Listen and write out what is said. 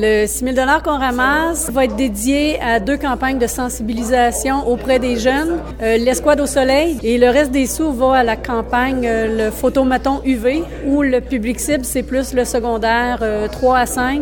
Le 6 000 qu'on ramasse va être dédié à deux campagnes de sensibilisation auprès des jeunes, euh, l'escouade au soleil et le reste des sous va à la campagne euh, le photomaton UV où le public cible c'est plus le secondaire euh, 3 à 5